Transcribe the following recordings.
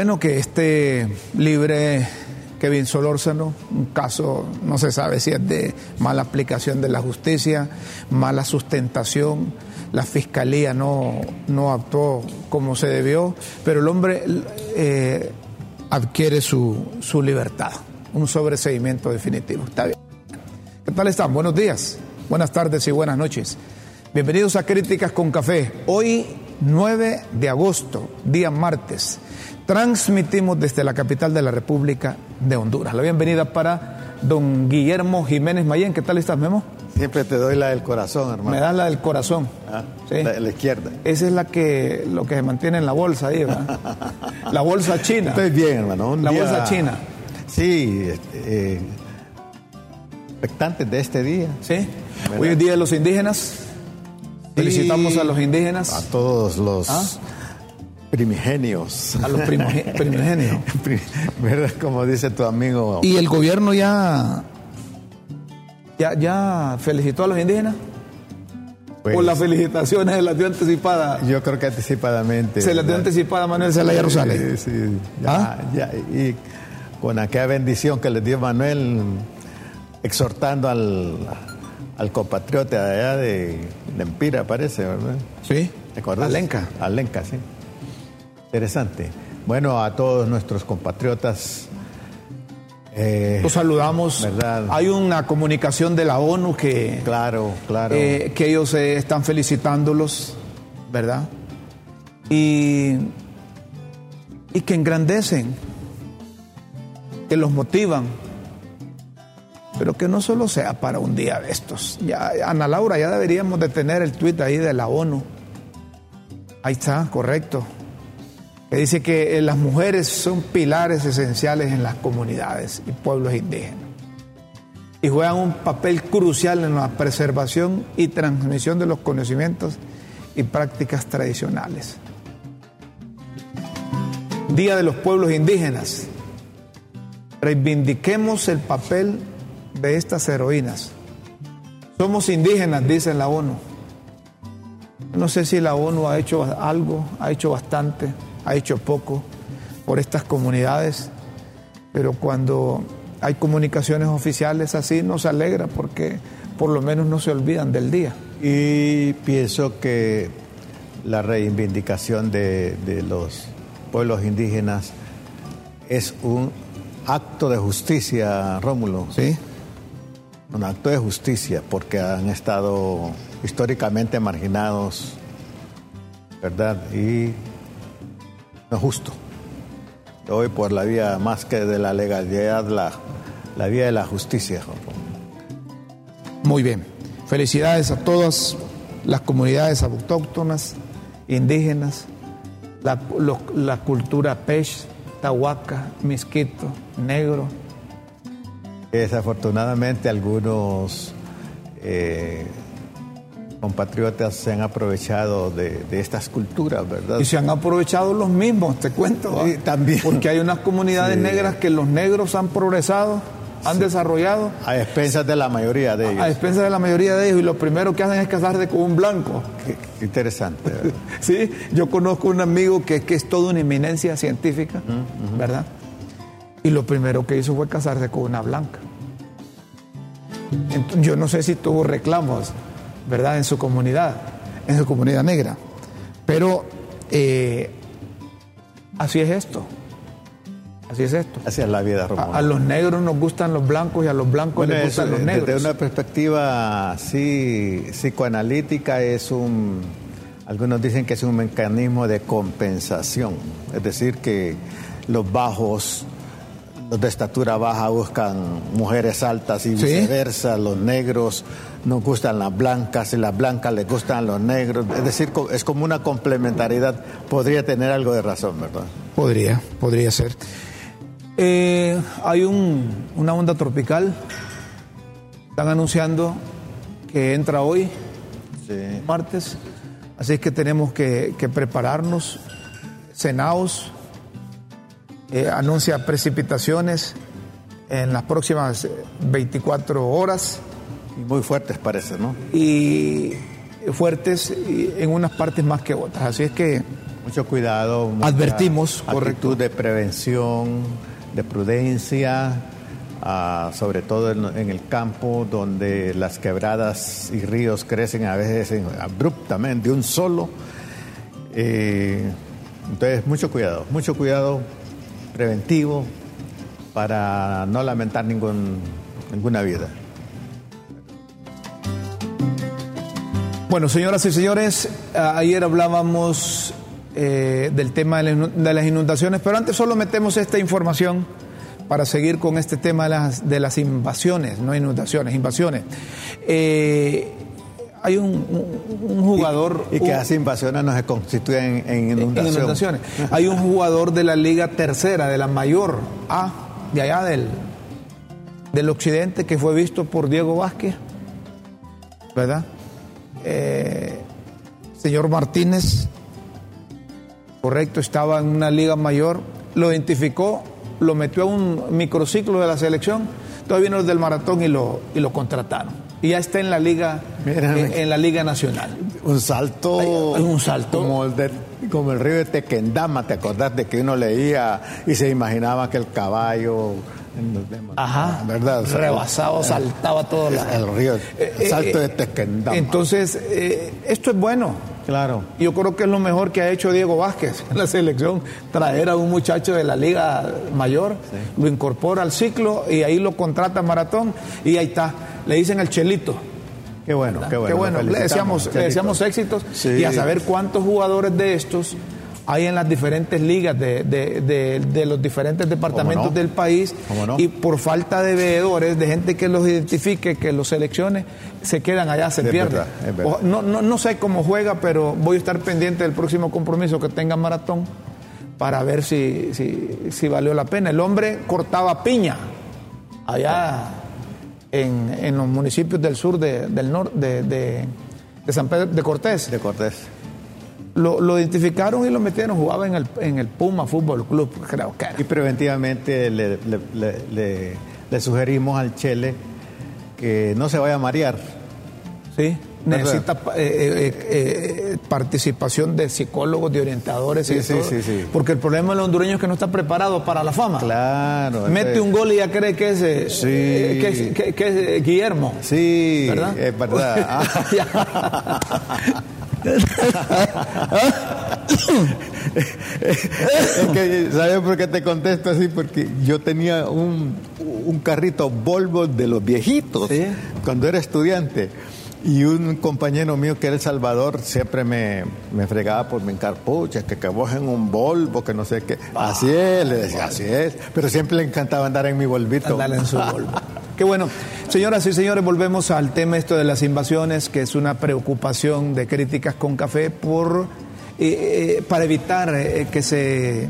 bueno que esté libre Kevin Solórzano, un caso no se sabe si es de mala aplicación de la justicia, mala sustentación, la fiscalía no, no actuó como se debió, pero el hombre eh, adquiere su, su libertad, un sobreseimiento definitivo. ¿Qué tal están? Buenos días, buenas tardes y buenas noches. Bienvenidos a Críticas con Café. Hoy 9 de agosto, día martes, transmitimos desde la capital de la República de Honduras. La bienvenida para don Guillermo Jiménez Mayén. ¿Qué tal estás, Memo? Siempre te doy la del corazón, hermano. Me das la del corazón. Ah, ¿Sí? La de la izquierda. Esa es la que lo que se mantiene en la bolsa ahí, ¿verdad? la bolsa china. Estoy bien, hermano. Un la día... bolsa china. Sí, eh, expectantes de este día. Sí. Hoy es Día de los Indígenas. Felicitamos a los indígenas. A todos los ¿Ah? Primigenios. A los primigenios. ¿Verdad? Como dice tu amigo. ¿Y el gobierno ya, ya, ya felicitó a los indígenas? Pues, ¿O las felicitaciones se las dio anticipada? Yo creo que anticipadamente. ¿Se las dio anticipada Manuel Zelaya Rosales? Sí, sí. Ya, ¿Ah? ya, y con aquella bendición que le dio Manuel, exhortando al, al compatriota de allá de, de Empira, parece, ¿verdad? Sí. ¿Te acuerdas? Alenca. Alenca, sí. Interesante. Bueno, a todos nuestros compatriotas. Eh, Los saludamos. ¿verdad? Hay una comunicación de la ONU que. Claro, claro. Eh, que ellos eh, están felicitándolos, ¿verdad? Y. Y que engrandecen, que los motivan, pero que no solo sea para un día de estos. Ya, Ana Laura, ya deberíamos de tener el tuit ahí de la ONU. Ahí está, correcto. Que dice que las mujeres son pilares esenciales en las comunidades y pueblos indígenas. Y juegan un papel crucial en la preservación y transmisión de los conocimientos y prácticas tradicionales. Día de los pueblos indígenas. Reivindiquemos el papel de estas heroínas. Somos indígenas, dice la ONU. No sé si la ONU ha hecho algo, ha hecho bastante, ha hecho poco por estas comunidades, pero cuando hay comunicaciones oficiales así nos alegra porque por lo menos no se olvidan del día. Y pienso que la reivindicación de, de los pueblos indígenas es un acto de justicia, Rómulo. Sí un acto de justicia porque han estado históricamente marginados, ¿verdad? Y no es justo. Hoy por la vía más que de la legalidad, la, la vía de la justicia. Muy bien. Felicidades a todas las comunidades autóctonas, indígenas, la, lo, la cultura pech, tahuaca, misquito, negro, Desafortunadamente algunos eh, compatriotas se han aprovechado de, de, estas culturas, ¿verdad? Y se han aprovechado los mismos, te cuento. Sí, también. Porque hay unas comunidades sí. negras que los negros han progresado, han sí. desarrollado. A expensas de la mayoría de ellos. A expensas de la mayoría de ellos. Y lo primero que hacen es casarse con un blanco. Qué, qué interesante. sí, yo conozco un amigo que, que es toda una eminencia científica, uh -huh. ¿verdad? Y lo primero que hizo fue casarse con una blanca. Entonces, yo no sé si tuvo reclamos, ¿verdad?, en su comunidad, en su comunidad negra. Pero eh, así es esto. Así es esto. Así es la vida, a, a, los negros nos gustan los blancos y a los blancos bueno, les gustan es, los negros. Desde una perspectiva sí, psicoanalítica es un, algunos dicen que es un mecanismo de compensación, es decir, que los bajos los de estatura baja buscan mujeres altas y viceversa, ¿Sí? los negros nos gustan las blancas y las blancas les gustan los negros, es decir, es como una complementariedad, podría tener algo de razón, ¿verdad? Podría, podría ser. Eh, hay un, una onda tropical, están anunciando que entra hoy, sí. martes, así es que tenemos que, que prepararnos, cenaos, eh, anuncia precipitaciones en las próximas 24 horas. Y muy fuertes parece, ¿no? Y fuertes en unas partes más que otras. Así es que Mucho cuidado. Advertimos, actitud de prevención, de prudencia, ah, sobre todo en, el campo donde las quebradas y ríos crecen a veces abruptamente de un solo. Eh, entonces, mucho cuidado, mucho cuidado preventivo para no lamentar ningún, ninguna vida. Bueno, señoras y señores, ayer hablábamos eh, del tema de las inundaciones, pero antes solo metemos esta información para seguir con este tema de las, de las invasiones, no inundaciones, invasiones. Eh, hay un, jugador... Y, que las invasiones no se constituyen en, inundaciones. Hay un jugador de la Liga Tercera, de la mayor A, de allá del, del occidente, que fue visto por Diego Vázquez, ¿verdad? Eh, señor Martínez, correcto, estaba en una liga mayor, lo identificó, lo metió a un microciclo de la selección, todavía vino del maratón y lo, y lo contrataron. Y ya está en la liga, eh, en, la liga nacional. Un salto, un salto como el, de, como el río de Tequendama, ¿te acordás de que uno leía y se imaginaba que el caballo Ajá. ¿Verdad? rebasado, saltaba todo el río, el eh, salto de Tequendama. Entonces, esto es bueno. Claro. Yo creo que es lo mejor que ha hecho Diego Vázquez en la selección, traer a un muchacho de la Liga Mayor, lo incorpora al ciclo y ahí lo contrata Maratón y ahí está. Le dicen el Chelito. Qué bueno, qué bueno. Qué bueno. Le deseamos, le deseamos éxitos y a saber cuántos jugadores de estos hay en las diferentes ligas de, los diferentes departamentos del país y por falta de veedores, de gente que los identifique, que los seleccione, se quedan allá, se pierden. No, no, sé cómo juega, pero voy a estar pendiente del próximo compromiso que tenga Maratón para ver si, si, valió la pena. El hombre cortaba piña allá en, en los municipios del sur del norte de, San Pedro de Cortés. De Cortés lo, identificaron y lo metieron, jugaba en el, en el Puma Fútbol Club, creo que Y preventivamente le, le, sugerimos al Chele que no se vaya a marear. Sí, necesita eh, eh, eh, participación de psicólogos, de orientadores sí, sí, sí, porque el problema del hondureño es que no está preparado para la fama. Claro. Mete un gol y ya cree que es, que es, Guillermo. Sí, ¿verdad? es verdad. ¿sabes por qué te contesto así? Porque yo tenía un, carrito Volvo de los viejitos cuando era estudiante. Y un compañero mío que era El Salvador siempre me, fregaba por mi encarpucha, que, que vos en un Volvo, que no sé qué. así es, le decía, así es. Pero siempre le encantaba andar en mi Volvito. Andar en su Volvo. Qué bueno. Señoras y señores, volvemos al tema esto de las invasiones, que es una preocupación de críticas con café por, eh, eh, para evitar eh, que, se,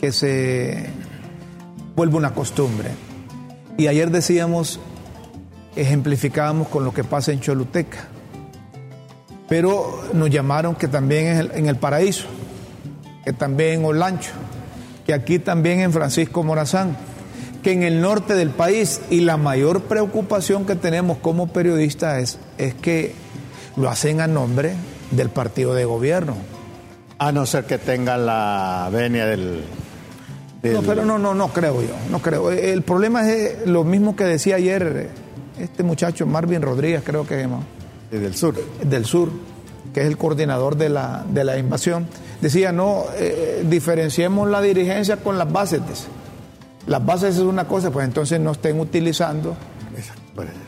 que se vuelva una costumbre. Y ayer decíamos ejemplificábamos con lo que pasa en Choluteca. Pero nos llamaron que también en el, Paraíso, que también en Olancho, que aquí también en Francisco Morazán, que en el norte del país. Y la mayor preocupación que tenemos como periodistas es, es que lo hacen a nombre del partido de gobierno. A no ser que tenga la venia del, No, pero no, no, no creo yo, no creo. El problema es lo mismo que decía ayer este muchacho Marvin Rodríguez, creo que es del sur. Del sur, que es el coordinador de la, de la invasión, decía, no, eh, diferenciemos la dirigencia con las bases. Las bases es una cosa, pues entonces no estén utilizando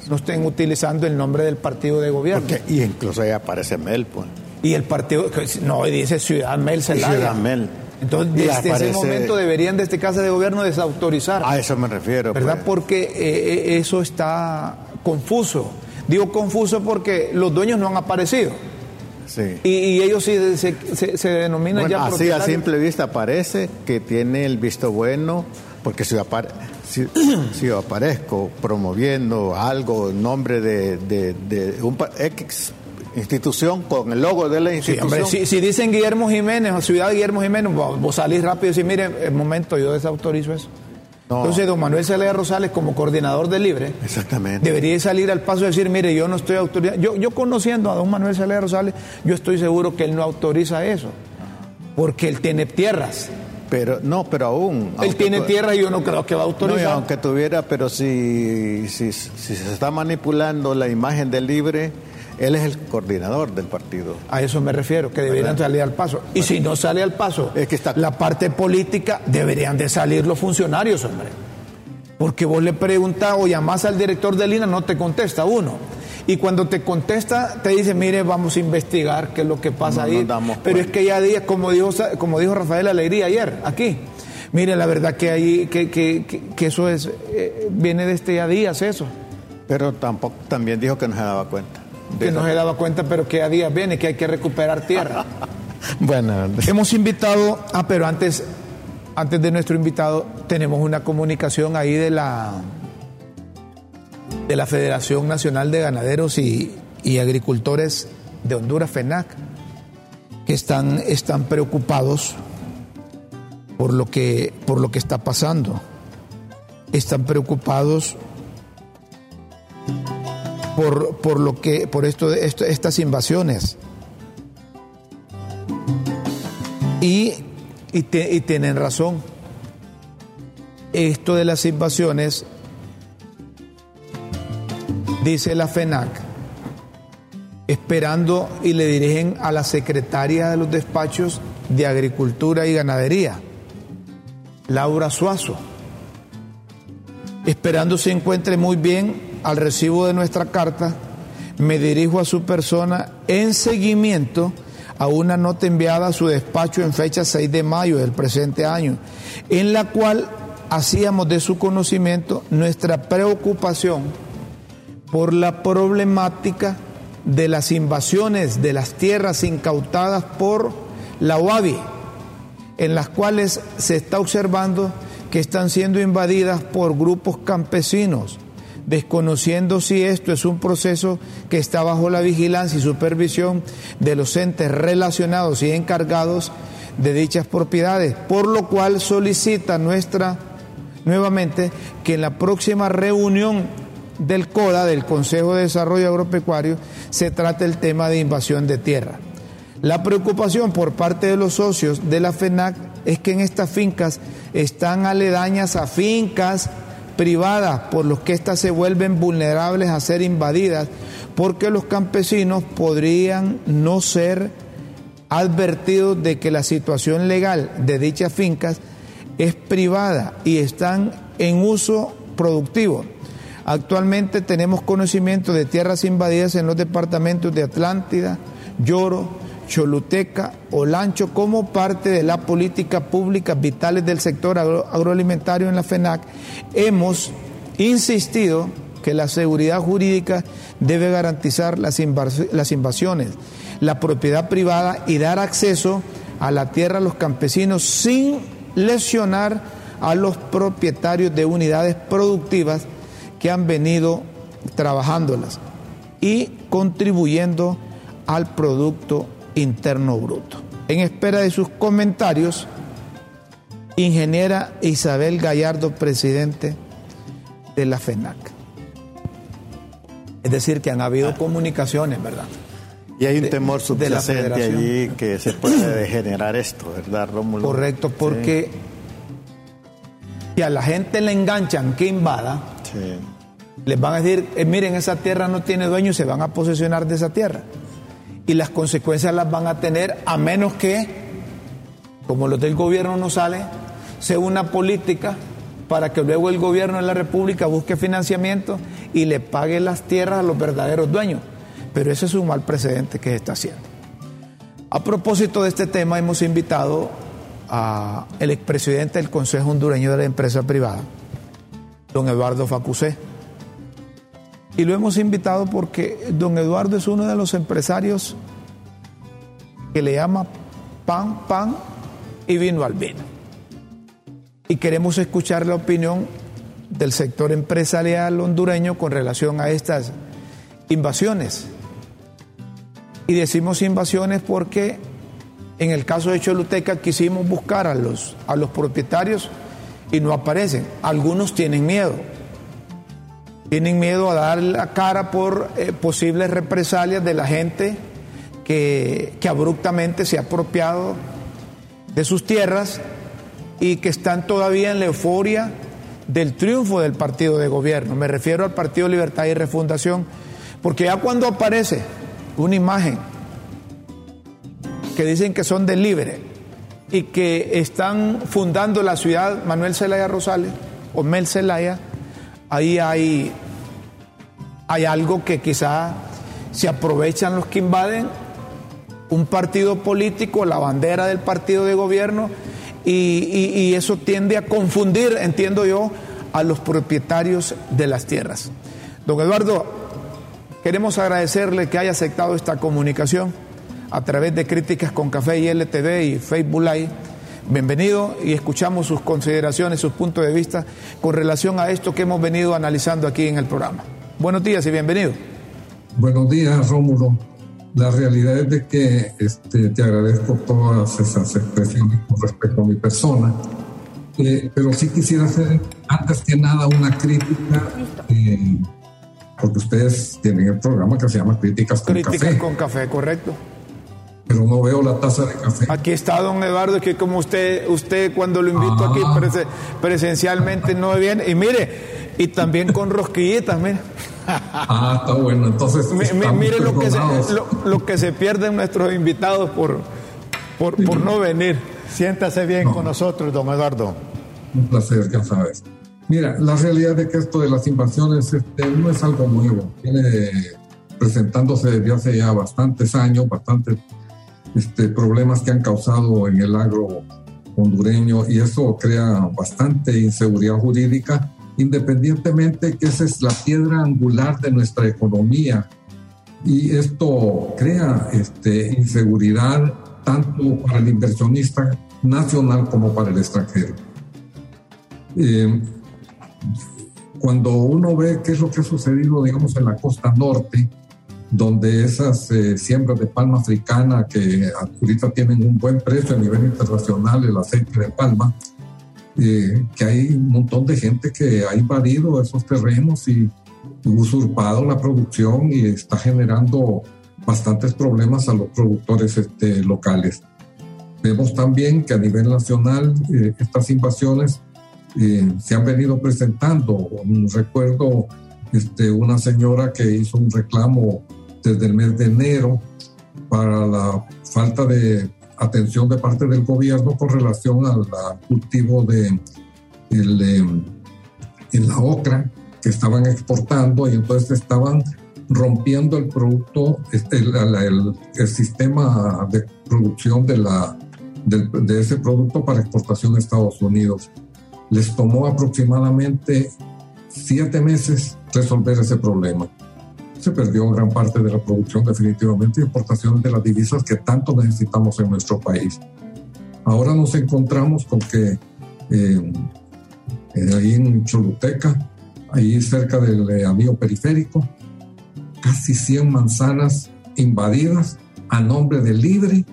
no estén utilizando el nombre del partido de gobierno. y incluso ahí aparece Mel, pues. Y el partido, no, dice Ciudad Mel Ciudad Mel. Entonces, desde ese momento deberían de este casa de gobierno desautorizar. A eso me refiero. ¿Verdad? Pues. Porque eh, eh, eso está confuso. Digo confuso porque los dueños no han aparecido. Sí. Y, ellos sí se, se, denominan ya Así a simple vista parece que tiene el visto bueno, porque si, si, aparezco promoviendo algo en nombre de, de, un ex institución con el logo de la institución. si, dicen Guillermo Jiménez o Ciudad Guillermo Jiménez, vos, salís rápido y decís, mire, el momento yo desautorizo eso. Entonces, don Manuel Celaya Rosales, como coordinador de Libre, Exactamente. debería salir al paso y decir, mire, yo no estoy autorizando. Yo, yo conociendo a don Manuel Celaya Rosales, yo estoy seguro que él no autoriza eso. porque él tiene tierras. Pero no, pero aún. Él tiene tierras y yo no creo que va a autorizar. No, aunque tuviera, pero si, si, si se está manipulando la imagen del libre, él es el coordinador del partido. A eso me refiero, que deberían salir al paso. Y si no sale al paso es que está... la parte política, deberían de salir los funcionarios, hombre. Porque vos le preguntas o llamás al director de línea, no te contesta uno. Y cuando te contesta, te dice, mire, vamos a investigar qué es lo que pasa ahí. Pero es que ya días, como dijo, como dijo Rafael Alegría ayer, aquí, mire, la verdad que ahí, que, que, que, eso es, eh, viene de este día a días eso. Pero tampoco, también dijo que no se daba cuenta. Que no se daba cuenta, pero que a días viene, que hay que recuperar tierra. bueno, hemos invitado, ah, pero antes, antes de nuestro invitado, tenemos una comunicación ahí de la de la Federación Nacional de Ganaderos y, Agricultores de Honduras, FENAC, que están, están preocupados por lo, que, por lo que está pasando. Están preocupados por, por lo que, por esto, esto, estas invasiones. Y, y tienen razón. Esto de las invasiones dice la FENAC, esperando y le dirigen a la secretaria de los despachos de Agricultura y Ganadería, Laura Suazo, esperando se encuentre muy bien al recibo de nuestra carta, me dirijo a su persona en seguimiento a una nota enviada a su despacho en fecha 6 de mayo del presente año, en la cual hacíamos de su conocimiento nuestra preocupación por la problemática de las invasiones de las tierras incautadas por la UABI, en las cuales se está observando que están siendo invadidas por grupos campesinos, desconociendo si esto es un proceso que está bajo la vigilancia y supervisión de los entes relacionados y encargados de dichas propiedades, por lo cual solicita nuestra nuevamente que en la próxima reunión del CODA, del Consejo de Desarrollo Agropecuario, se trata el tema de invasión de tierra. La preocupación por parte de los socios de la FENAC es que en estas fincas están aledañas a fincas privadas, por los que éstas se vuelven vulnerables a ser invadidas, porque los campesinos podrían no ser advertidos de que la situación legal de dichas fincas es privada y están en uso productivo. Actualmente tenemos conocimiento de tierras invadidas en los departamentos de Atlántida, Lloro, Choluteca, Olancho como parte de la política pública vitales del sector agroalimentario en la FENAC. Hemos insistido que la seguridad jurídica debe garantizar las, las invasiones, la propiedad privada y dar acceso a la tierra a los campesinos sin lesionar a los propietarios de unidades productivas que han venido trabajándolas y contribuyendo al Producto Interno Bruto. En espera de sus comentarios, ingeniera Isabel Gallardo, presidente de la FENAC. Es decir, que han habido comunicaciones, ¿verdad? Y hay un temor subyacente allí que se puede degenerar esto, ¿verdad, Rómulo? Correcto, porque si a la gente le enganchan que invada, les van a decir, eh, miren, esa tierra no tiene dueño se van a posesionar de esa tierra. Y las consecuencias las van a tener a menos que, como los del gobierno no sale, sea una política para que luego el gobierno de la República busque financiamiento y le pague las tierras a los verdaderos dueños. Pero ese es un mal precedente que se está haciendo. A propósito de este tema, hemos invitado al expresidente del Consejo Hondureño de la Empresa Privada, don Eduardo Facusé. Y lo hemos invitado porque don Eduardo es uno de los empresarios que le llama pan, pan y vino al vino. Y queremos escuchar la opinión del sector empresarial hondureño con relación a estas invasiones. Y decimos invasiones porque en el caso de Choluteca quisimos buscar a los, a los propietarios y no aparecen. Algunos tienen miedo. Tienen miedo a dar la cara por eh, posibles represalias de la gente que, que, abruptamente se ha apropiado de sus tierras y que están todavía en la euforia del triunfo del partido de gobierno. Me refiero al Partido Libertad y Refundación, porque ya cuando aparece una imagen que dicen que son del Libre y que están fundando la ciudad Manuel Zelaya Rosales o Mel Zelaya, ahí hay, hay algo que quizá se aprovechan los que invaden un partido político, la bandera del partido de gobierno, y, eso tiende a confundir, entiendo yo, a los propietarios de las tierras. Don Eduardo, queremos agradecerle que haya aceptado esta comunicación a través de Críticas con Café y LTV y Facebook Live. Bienvenido y escuchamos sus consideraciones, sus puntos de vista con relación a esto que hemos venido analizando aquí en el programa. Buenos días y bienvenido. Buenos días, Rómulo. La realidad es de que este, te agradezco todas esas expresiones con respecto a mi persona, eh, pero sí quisiera hacer antes que nada una crítica, eh, porque ustedes tienen el programa que se llama Críticas con Críticas Café. con Café, correcto. Pero no veo la taza de café. Aquí está don Eduardo, que como usted, usted cuando lo invito aquí Ah. presencialmente no viene. Y mire, y también con rosquillitas, mire. Ah, está bueno. Entonces, mire lo que, se, lo que se pierden nuestros invitados por, por, por no venir. Siéntase bien con nosotros, don Eduardo. Un placer, ya sabes. Mira, la realidad es que esto de las invasiones este, no es algo nuevo. Viene presentándose desde hace ya bastantes años, bastantes este, problemas que han causado en el agro hondureño y eso crea bastante inseguridad jurídica, independientemente que esa es la piedra angular de nuestra economía. Y esto crea este, inseguridad tanto para el inversionista nacional como para el extranjero. Eh, cuando uno ve qué es lo que ha sucedido, digamos, en la costa norte, donde esas eh, siembras de palma africana que ahorita tienen un buen precio a nivel internacional, el aceite de palma, eh, que hay un montón de gente que ha invadido esos terrenos y usurpado la producción y está generando bastantes problemas a los productores este, locales. Vemos también que a nivel nacional eh, estas invasiones eh, se han venido presentando. Recuerdo este, una señora que hizo un reclamo desde el mes de enero para la falta de atención de parte del gobierno con relación al, cultivo de la ocra que estaban exportando y entonces estaban rompiendo el producto, este, el, el, el, sistema de producción de, la, de, de ese producto para exportación a Estados Unidos. Les tomó aproximadamente siete meses resolver ese problema. Se perdió gran parte de la producción definitivamente y exportaciones de las divisas que tanto necesitamos en nuestro país. Ahora nos encontramos con que eh, ahí en Choluteca, ahí cerca del eh, anillo periférico, casi 100 manzanas invadidas a nombre de Libre,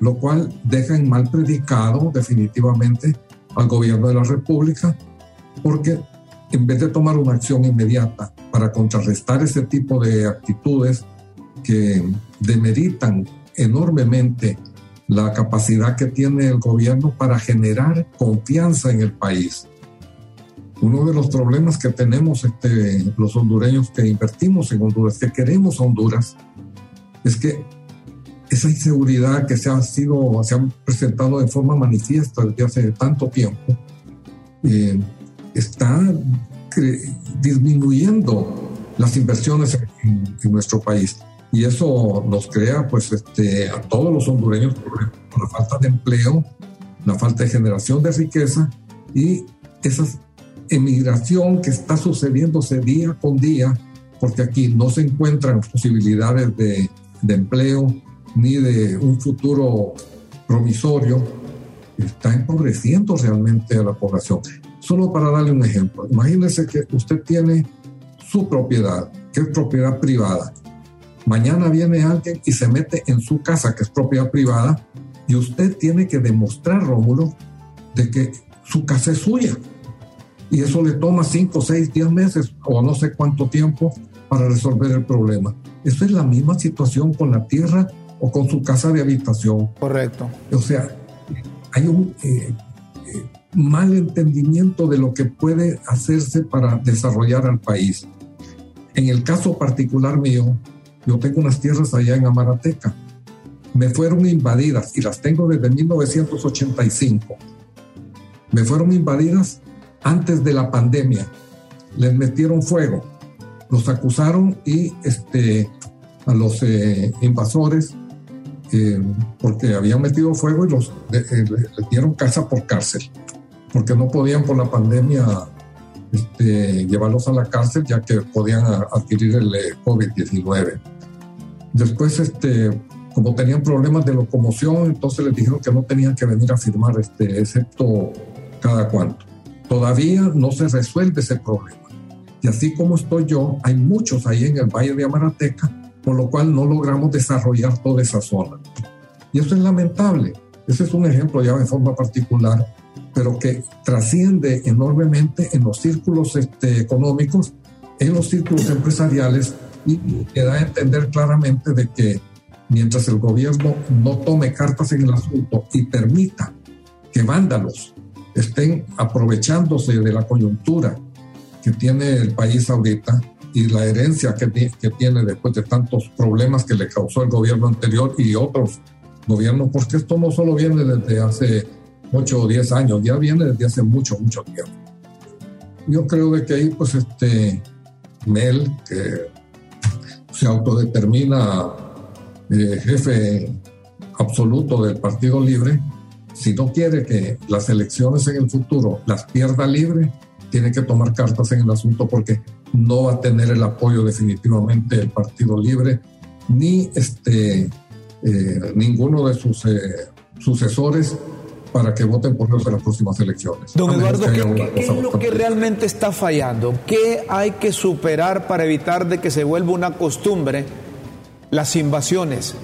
lo cual deja en mal predicado definitivamente al gobierno de la República, porque en vez de tomar una acción inmediata para contrarrestar ese tipo de actitudes que demeritan enormemente la capacidad que tiene el gobierno para generar confianza en el país. Uno de los problemas que tenemos este, los hondureños que invertimos en Honduras, que queremos Honduras, es que esa inseguridad que se ha, sido, se ha presentado de forma manifiesta desde hace tanto tiempo, eh, está disminuyendo las inversiones en, en, nuestro país. Y eso nos crea, pues, este, a todos los hondureños con la falta de empleo, la falta de generación de riqueza y esa emigración que está sucediéndose día con día, porque aquí no se encuentran posibilidades de, de empleo ni de un futuro promisorio, está empobreciendo realmente a la población. Solo para darle un ejemplo, imagínese que usted tiene su propiedad, que es propiedad privada. Mañana viene alguien y se mete en su casa, que es propiedad privada, y usted tiene que demostrar, Rómulo, de que su casa es suya. Y eso le toma 5, 6, 10 meses o no sé cuánto tiempo para resolver el problema. Esa es la misma situación con la tierra o con su casa de habitación. Correcto. O sea, hay un eh, eh, mal entendimiento de lo que puede hacerse para desarrollar al país. En el caso particular mío, yo tengo unas tierras allá en Amarateca. Me fueron invadidas y las tengo desde 1985. Me fueron invadidas antes de la pandemia. Les metieron fuego. Los acusaron y este, a los eh, invasores eh, porque habían metido fuego y los eh, les dieron casa por cárcel, porque no podían por la pandemia este, llevarlos a la cárcel ya que podían adquirir el COVID-19. Después, este, como tenían problemas de locomoción, entonces les dijeron que no tenían que venir a firmar, este, excepto cada cuanto. Todavía no se resuelve ese problema. Y así como estoy yo, hay muchos ahí en el Valle de Amarateca por lo cual no logramos desarrollar toda esa zona. Y eso es lamentable. Ese es un ejemplo ya de forma particular, pero que trasciende enormemente en los círculos este, económicos, en los círculos empresariales y que da a entender claramente de que mientras el gobierno no tome cartas en el asunto y permita que vándalos estén aprovechándose de la coyuntura que tiene el país ahorita, y la herencia que, que tiene después de tantos problemas que le causó el gobierno anterior y otros gobiernos, porque esto no solo viene desde hace 8 o 10 años, ya viene desde hace mucho, mucho tiempo. Yo creo de que ahí, pues, este Mel, que se autodetermina eh, jefe absoluto del Partido Libre, si no quiere que las elecciones en el futuro las pierda libre, tiene que tomar cartas en el asunto porque no va a tener el apoyo definitivamente del Partido Libre ni este, eh, ninguno de sus eh, sucesores para que voten por ellos en las próximas elecciones. Don Eduardo, ¿qué, es lo que realmente está fallando? ¿Qué hay que superar para evitar de que se vuelva una costumbre las invasiones?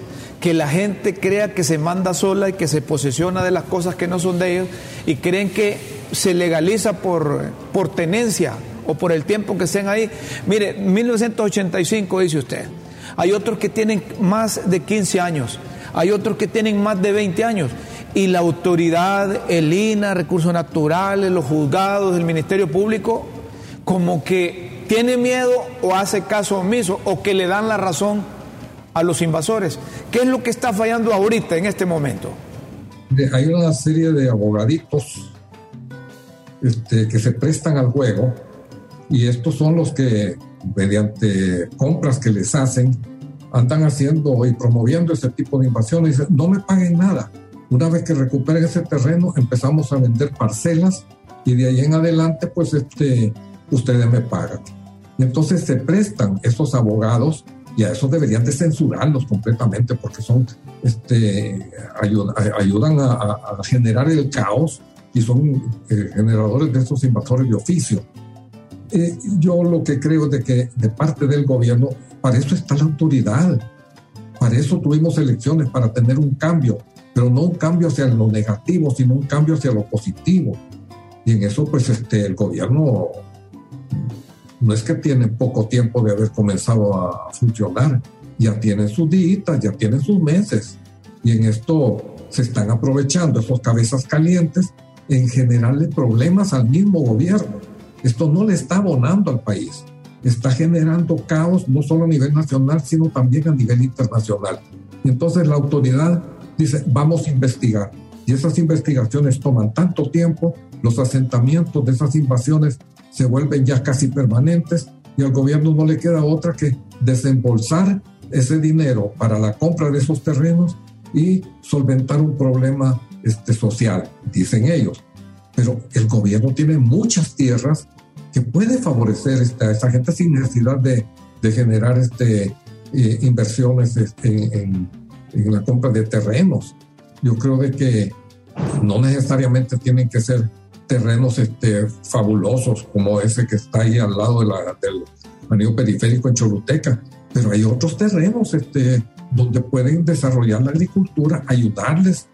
Que la gente crea que se manda sola y que se posesiona de las cosas que no son de ellos y creen que se legaliza por, por tenencia o por el tiempo que estén ahí. Mire, 1985 dice usted. Hay otros que tienen más de 15 años, hay otros que tienen más de 20 años. Y la autoridad, el INA, recursos naturales, los juzgados, el Ministerio Público, como que tiene miedo o hace caso omiso o que le dan la razón a los invasores. ¿Qué es lo que está fallando ahorita en este momento? Hay una serie de abogaditos este, que se prestan al juego y estos son los que mediante compras que les hacen andan haciendo y promoviendo ese tipo de invasiones. No me paguen nada. Una vez que recuperen ese terreno, empezamos a vender parcelas y de ahí en adelante, pues este, ustedes me pagan. Y entonces se prestan esos abogados y a eso deberían de censurarlos completamente porque son, este, ayudan a, a, generar el caos y son eh, generadores de esos invasores de oficio. Eh, yo lo que creo de que de parte del gobierno, para eso está la autoridad, para eso tuvimos elecciones, para tener un cambio, pero no un cambio hacia lo negativo, sino un cambio hacia lo positivo. Y en eso, pues, este, el gobierno no es que tiene poco tiempo de haber comenzado a funcionar, ya tiene sus días, ya tiene sus meses. Y en esto se están aprovechando esos cabezas calientes en generarle problemas al mismo gobierno esto no le está abonando al país, está generando caos no solo a nivel nacional, sino también a nivel internacional. Y entonces la autoridad dice, vamos a investigar. Y esas investigaciones toman tanto tiempo, los asentamientos de esas invasiones se vuelven ya casi permanentes y al gobierno no le queda otra que desembolsar ese dinero para la compra de esos terrenos y solventar un problema este, social, dicen ellos. Pero el gobierno tiene muchas tierras que puede favorecer a esta gente sin necesidad de, de generar este, eh, inversiones este, en, en, la compra de terrenos. Yo creo de que no necesariamente tienen que ser terrenos este, fabulosos como ese que está ahí al lado de la, del anillo periférico en Choluteca, pero hay otros terrenos este, donde pueden desarrollar la agricultura, ayudarles,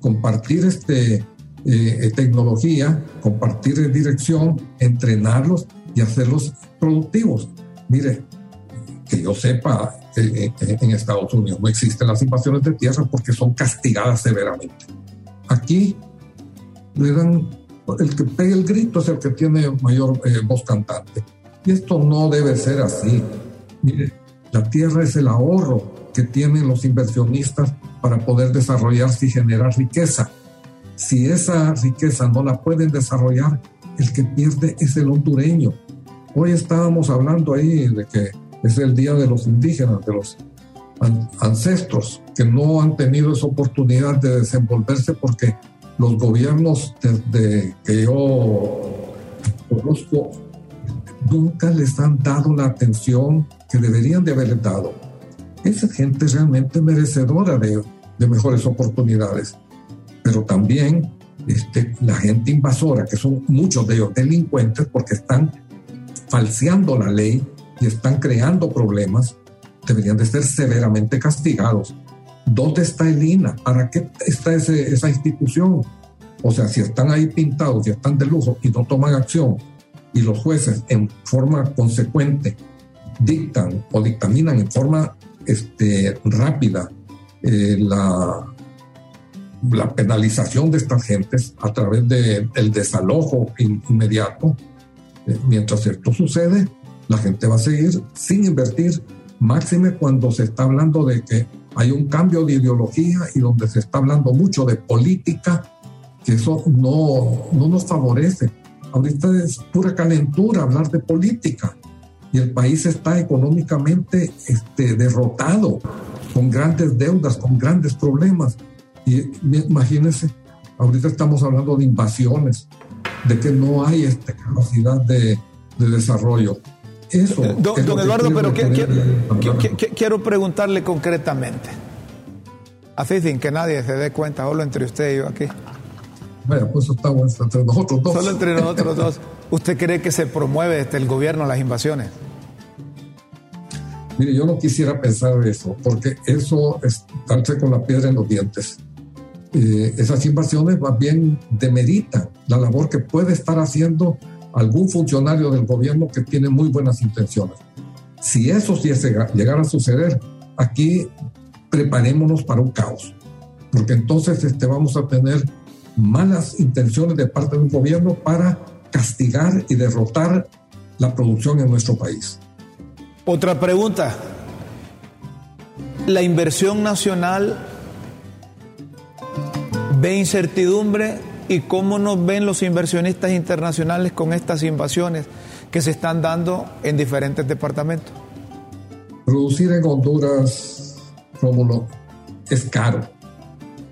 compartir este, eh, tecnología, compartir dirección, entrenarlos y hacerlos productivos. Mire, que yo sepa, en Estados Unidos no existen las invasiones de tierra porque son castigadas severamente. aquí le dan, el que pega el grito es el que tiene mayor eh, voz cantante. Y esto no debe ser así. Mire, la tierra es el ahorro que tienen los inversionistas para poder desarrollarse y generar riqueza. Si esa riqueza no la pueden desarrollar, el que pierde es el hondureño. Hoy estábamos hablando ahí de que es el Día de los Indígenas, de los ancestros, que no han tenido esa oportunidad de desenvolverse porque los gobiernos desde que yo conozco nunca les han dado la atención que deberían de haber dado. Esa gente realmente merecedora de, de mejores oportunidades, pero también este, la gente invasora, que son muchos de ellos delincuentes porque están falseando la ley y están creando problemas, deberían de ser severamente castigados. ¿Dónde está el INA? ¿Para qué está esa institución? O sea, si están ahí pintados, si están de lujo y no toman acción, y los jueces en forma consecuente dictan o dictaminan en forma este, rápida eh, la, la penalización de estas gentes a través del desalojo inmediato, eh, mientras esto sucede, la gente va a seguir sin invertir, máxime cuando se está hablando de que hay un cambio de ideología y donde se está hablando mucho de política, que eso no, no nos favorece. Ahorita es pura calentura hablar de política y el país está económicamente este, derrotado, con grandes deudas, con grandes problemas. Y imagínense, ahorita estamos hablando de invasiones, de que no hay esta capacidad de, de desarrollo. Eso. Eh, don, Eduardo, pero quiero preguntarle concretamente. Así sin que nadie se dé cuenta, solo entre usted y yo aquí. Vaya, pues estamos entre nosotros dos. Solo entre nosotros dos. ¿Usted cree que se promueve desde el gobierno las invasiones? Mire, yo no quisiera pensar eso, porque eso es darse con la piedra en los dientes. Eh, esas invasiones más bien demeritan la labor que puede estar haciendo algún funcionario del gobierno que tiene muy buenas intenciones. Si eso llegara a suceder, aquí preparémonos para un caos, porque entonces este, vamos a tener malas intenciones de parte del gobierno para castigar y derrotar la producción en nuestro país. Otra pregunta. La inversión nacional ve incertidumbre y cómo nos ven los inversionistas internacionales con estas invasiones que se están dando en diferentes departamentos. Producir en Honduras, Rómulo, es caro,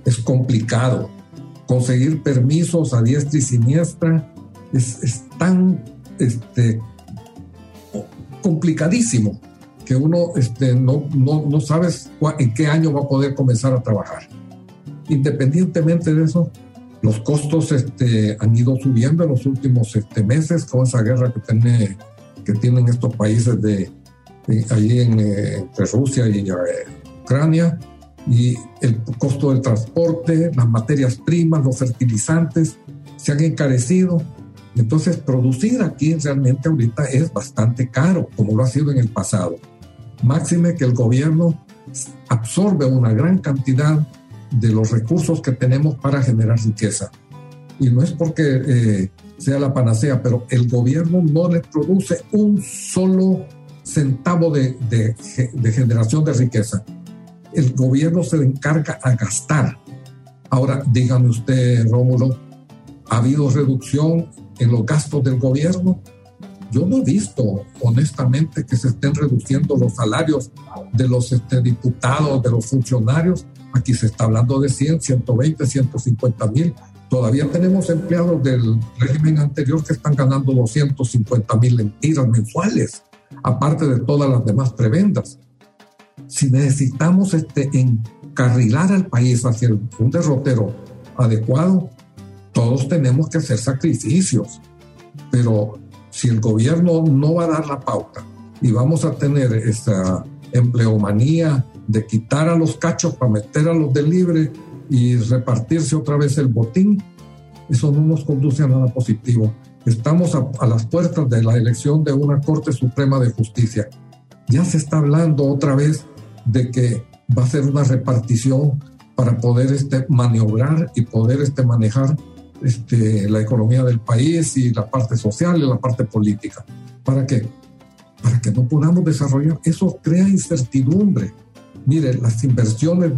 es complicado. Conseguir permisos a diestra y siniestra es, tan este, complicadísimo que uno este, no, no, no sabes en qué año va a poder comenzar a trabajar. Independientemente de eso, los costos este, han ido subiendo en los últimos este, meses con esa guerra que, tiene, que tienen estos países de, allí en, eh, entre Rusia y eh, Ucrania. Y el costo del transporte, las materias primas, los fertilizantes se han encarecido. Entonces, producir aquí realmente ahorita es bastante caro, como lo ha sido en el pasado. Máxime que el gobierno absorbe una gran cantidad de los recursos que tenemos para generar riqueza. Y no es porque eh, sea la panacea, pero el gobierno no le produce un solo centavo de, de, generación de riqueza. El gobierno se encarga a gastar. Ahora, dígame usted, Rómulo, ¿ha habido reducción en los gastos del gobierno? Yo no he visto, honestamente, que se estén reduciendo los salarios de los este, diputados, de los funcionarios, Aquí se está hablando de 100, 120, 150 mil. Todavía tenemos empleados del régimen anterior que están ganando 250 mil lempiras mensuales, aparte de todas las demás prebendas. Si necesitamos este, encarrilar al país hacia un derrotero adecuado, todos tenemos que hacer sacrificios. Pero si el gobierno no va a dar la pauta y vamos a tener esta empleomanía de quitar a los cachos para meter a los de libre y repartirse otra vez el botín, eso no nos conduce a nada positivo. Estamos a, las puertas de la elección de una Corte Suprema de Justicia. Ya se está hablando otra vez de que va a ser una repartición para poder este, maniobrar y poder este, manejar este, la economía del país y la parte social y la parte política. ¿Para qué? Para que no podamos desarrollar. Eso crea incertidumbre. Mire, las inversiones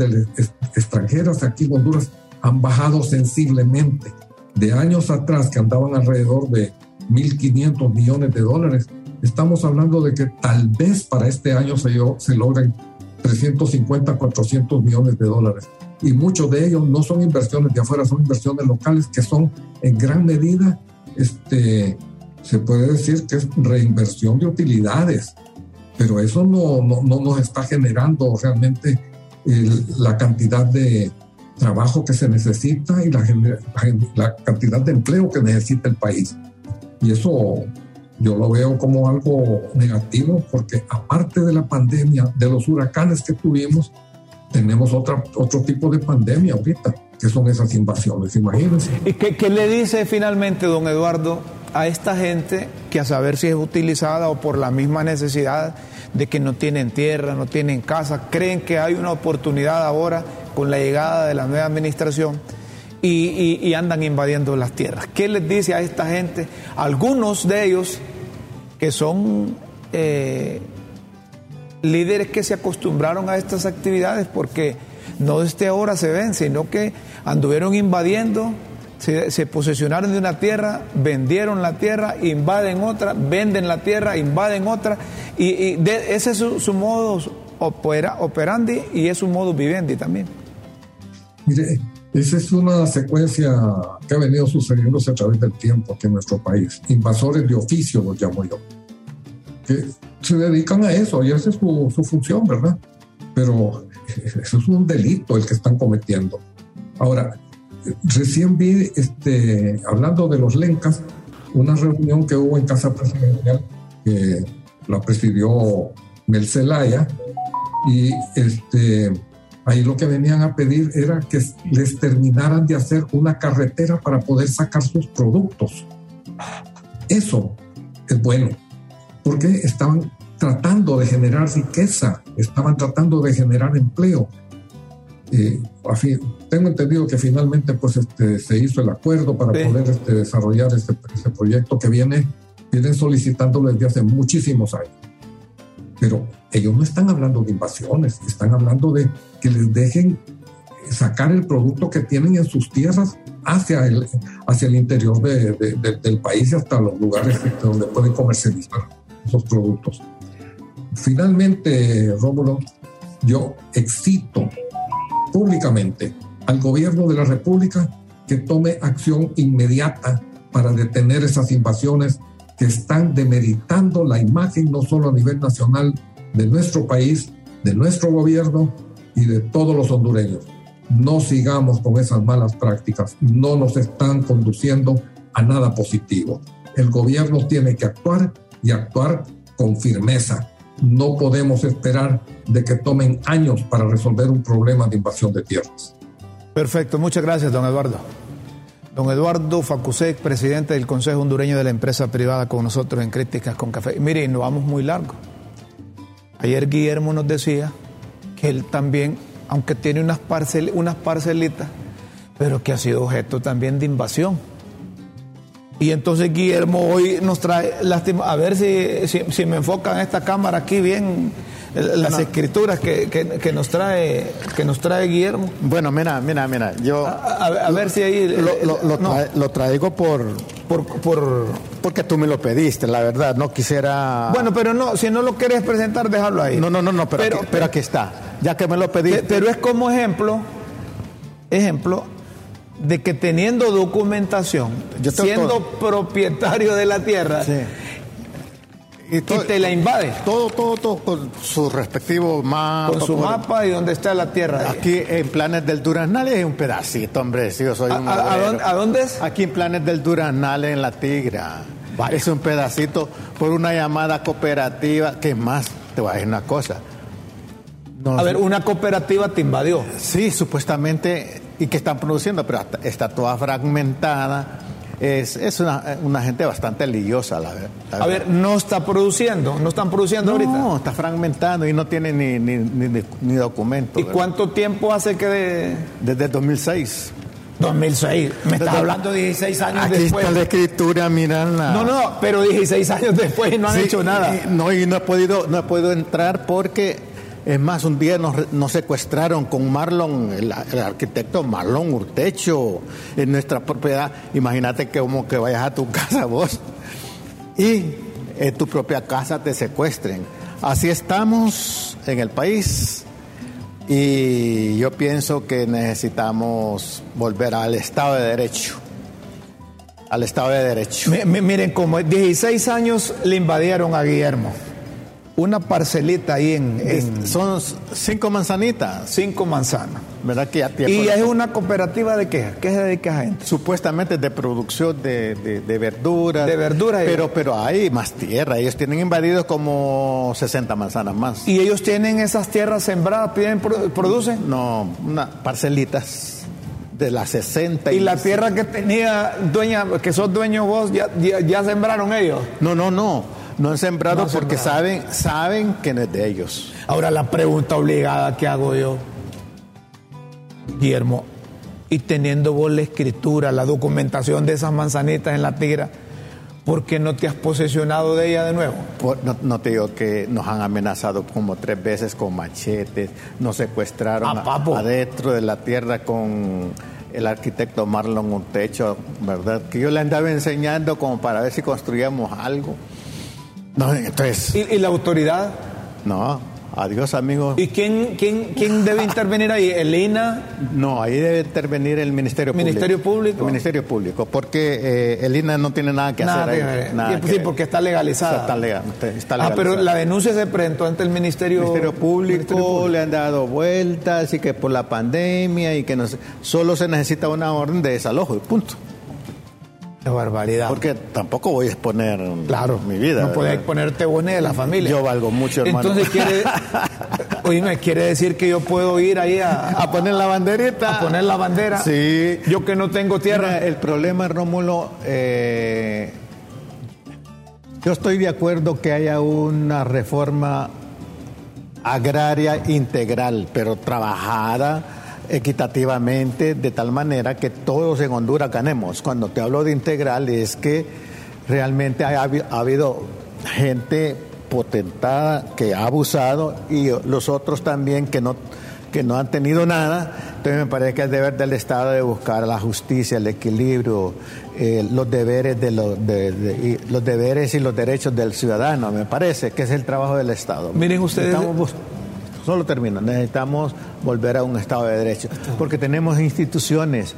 extranjeras aquí en Honduras han bajado sensiblemente. De años atrás, que andaban alrededor de 1.500 millones de dólares, estamos hablando de que tal vez para este año se, se logren 350, 400 millones de dólares. Y muchos de ellos no son inversiones de afuera, son inversiones locales que son en gran medida, este, se puede decir que es reinversión de utilidades, pero eso no, no, no nos está generando realmente la cantidad de trabajo que se necesita y la, cantidad de empleo que necesita el país. Y eso yo lo veo como algo negativo porque aparte de la pandemia, de los huracanes que tuvimos, tenemos otra, otro tipo de pandemia ahorita, que son esas invasiones, imagínense. ¿Y qué, qué, le dice finalmente, don Eduardo, a esta gente que a saber si es utilizada o por la misma necesidad de que no tienen tierra, no tienen casa, creen que hay una oportunidad ahora con la llegada de la nueva administración? y, andan invadiendo las tierras. ¿Qué les dice a esta gente? Algunos de ellos que son eh, líderes que se acostumbraron a estas actividades porque no desde ahora se ven, sino que anduvieron invadiendo, se, posesionaron de una tierra, vendieron la tierra, invaden otra, venden la tierra, invaden otra, y, ese es su, modo operandi y es su modo vivendi también. Mire, esa es una secuencia que ha venido sucediéndose a través del tiempo aquí en nuestro país. Invasores de oficio los llamo yo, que se dedican a eso y esa es su, su función, ¿verdad? Pero eso es un delito el que están cometiendo. Ahora, recién vi, este, hablando de los lencas, una reunión que hubo en Casa Presidencial que la presidió Mel Zelaya y este Ahí lo que venían a pedir era que les terminaran de hacer una carretera para poder sacar sus productos. Eso es bueno, porque estaban tratando de generar riqueza, estaban tratando de generar empleo. Eh, tengo entendido que finalmente pues, este, se hizo el acuerdo para poder este, desarrollar este, este, proyecto que viene, vienen solicitándolo desde hace muchísimos años. Pero ellos no están hablando de invasiones, están hablando de que les dejen sacar el producto que tienen en sus tierras hacia el, hacia el interior del país y hasta los lugares donde pueden comercializar esos productos. Finalmente, Rómulo, yo excito públicamente al gobierno de la República que tome acción inmediata para detener esas invasiones que están demeritando la imagen no solo a nivel nacional de nuestro país, de nuestro gobierno y de todos los hondureños. No sigamos con esas malas prácticas, no nos están conduciendo a nada positivo. El gobierno tiene que actuar y actuar con firmeza. No podemos esperar de que tomen años para resolver un problema de invasión de tierras. Perfecto, muchas gracias, don Eduardo. Don Eduardo Facusec, presidente del Consejo Hondureño de la Empresa Privada, con nosotros en Críticas con Café. Miren, nos vamos muy largo. Ayer Guillermo nos decía que él también, aunque tiene unas, parcel, unas parcelitas, pero que ha sido objeto también de invasión. Y entonces Guillermo hoy nos trae, lástima, a ver si, si me enfocan esta cámara aquí bien las escrituras que, que, nos trae que nos trae Guillermo. Bueno, mira, mira, mira, yo a, ver si ahí lo, traigo por, por, por porque tú me lo pediste, la verdad, no quisiera Bueno, pero no, si no lo quieres presentar, déjalo ahí. No, no, no, no, pero, pero, aquí, está. Ya que me lo pediste. Pero es como ejemplo ejemplo de que teniendo documentación, siendo propietario de la tierra, y, te la invade. Todo, todo, todo con su respectivo mapa. Con su mapa y donde está la tierra. Aquí en Planes del Duraznal es un pedacito, hombre. Si yo soy un ¿A, dónde, es? Aquí en Planes del Duraznal en La Tigra. Es un pedacito por una llamada cooperativa. que más? Te voy a decir una cosa. a ver, una cooperativa te invadió. Sí, supuestamente, y que están produciendo, pero está toda fragmentada es, es una, una, gente bastante lillosa, la, verdad. A ver, no está produciendo, no están produciendo ahorita. No, está fragmentando y no tiene ni, ni, ni, ni documento. ¿Y ¿verdad? cuánto tiempo hace que de...? Desde 2006. 2006, me estás hablando de 16 años Aquí después. está la escritura, mirarla. No, no, pero 16 años después y no han Sí, hecho nada. y- no, y no he podido, no he podido entrar porque, es más, un día nos, secuestraron con Marlon, el, arquitecto Marlon Urtecho, en nuestra propiedad. Imagínate que como que vayas a tu casa vos y en tu propia casa te secuestren. Así estamos en el país y yo pienso que necesitamos volver al Estado de Derecho. Al Estado de Derecho. Mi- miren, como 16 años le invadieron a Guillermo. Una parcelita ahí en, en Son cinco manzanitas, cinco manzanas. ¿verdad? Que ya Y es una cooperativa de qué? ¿Qué se dedica a gente? supuestamente de producción de, de- de verduras. De verduras, Pero, pero hay más tierra. Ellos tienen invadidos como 60 manzanas más. Y ellos tienen esas tierras sembradas, pro- producen. No, una, parcelitas de las 60. Y la tierra que tenía dueña, que sos dueño vos, ya, ya, ya sembraron ellos. No, no, no. No han sembrado No porque sembrado. saben saben que no es de ellos. Ahora la pregunta obligada que hago yo, Guillermo, y teniendo vos la escritura, la documentación de esas manzanitas en la tira, ¿por qué no te has posesionado de ella de nuevo? Por- no, no te digo que nos han amenazado como tres veces con machetes, nos secuestraron Ah, a- adentro de la tierra con el arquitecto Marlon Montecho, ¿verdad? Que yo le andaba enseñando como para ver si construíamos algo. No, entonces, ¿Y, y la autoridad? no, adiós amigos. ¿Y quién, quién, quién debe intervenir ahí? ¿El INA? No, ahí debe intervenir el Ministerio Público. ¿Ministerio Público? El Ministerio Público, porque eh, el INA no tiene nada que Nada hacer que ahí. nada Sí, que sí, porque está legalizada. Está, legal, está Ah, pero legalizada. la denuncia se presentó ante el Ministerio, Ministerio Público, Ministerio Público. le han dado vueltas y que por la pandemia y que no sé, solo se necesita una orden de desalojo y punto. Qué barbaridad. Porque tampoco voy a exponer Claro, mi vida. No podés ¿verdad? ponerte vos ni de la familia. Yo valgo mucho, hermano. Entonces quiere, oíme, quiere decir que yo puedo ir ahí a, a poner la banderita. a poner la bandera. Sí. Yo que no tengo tierra. Mira, el problema, Rómulo, eh, yo estoy de acuerdo que haya una reforma agraria integral, pero trabajada equitativamente de tal manera que todos en Honduras ganemos. Cuando te hablo de integral es que realmente ha, habi- ha habido gente potentada que ha abusado y los otros también que no que no han tenido nada. Entonces me parece que es deber del Estado de buscar la justicia, el equilibrio, eh, los deberes de los de- de- y los deberes y los derechos del ciudadano. Me parece que es el trabajo del Estado. Miren ustedes- Necesitamos bus- Solo termino. Necesitamos volver a un Estado de Derecho. Porque tenemos instituciones,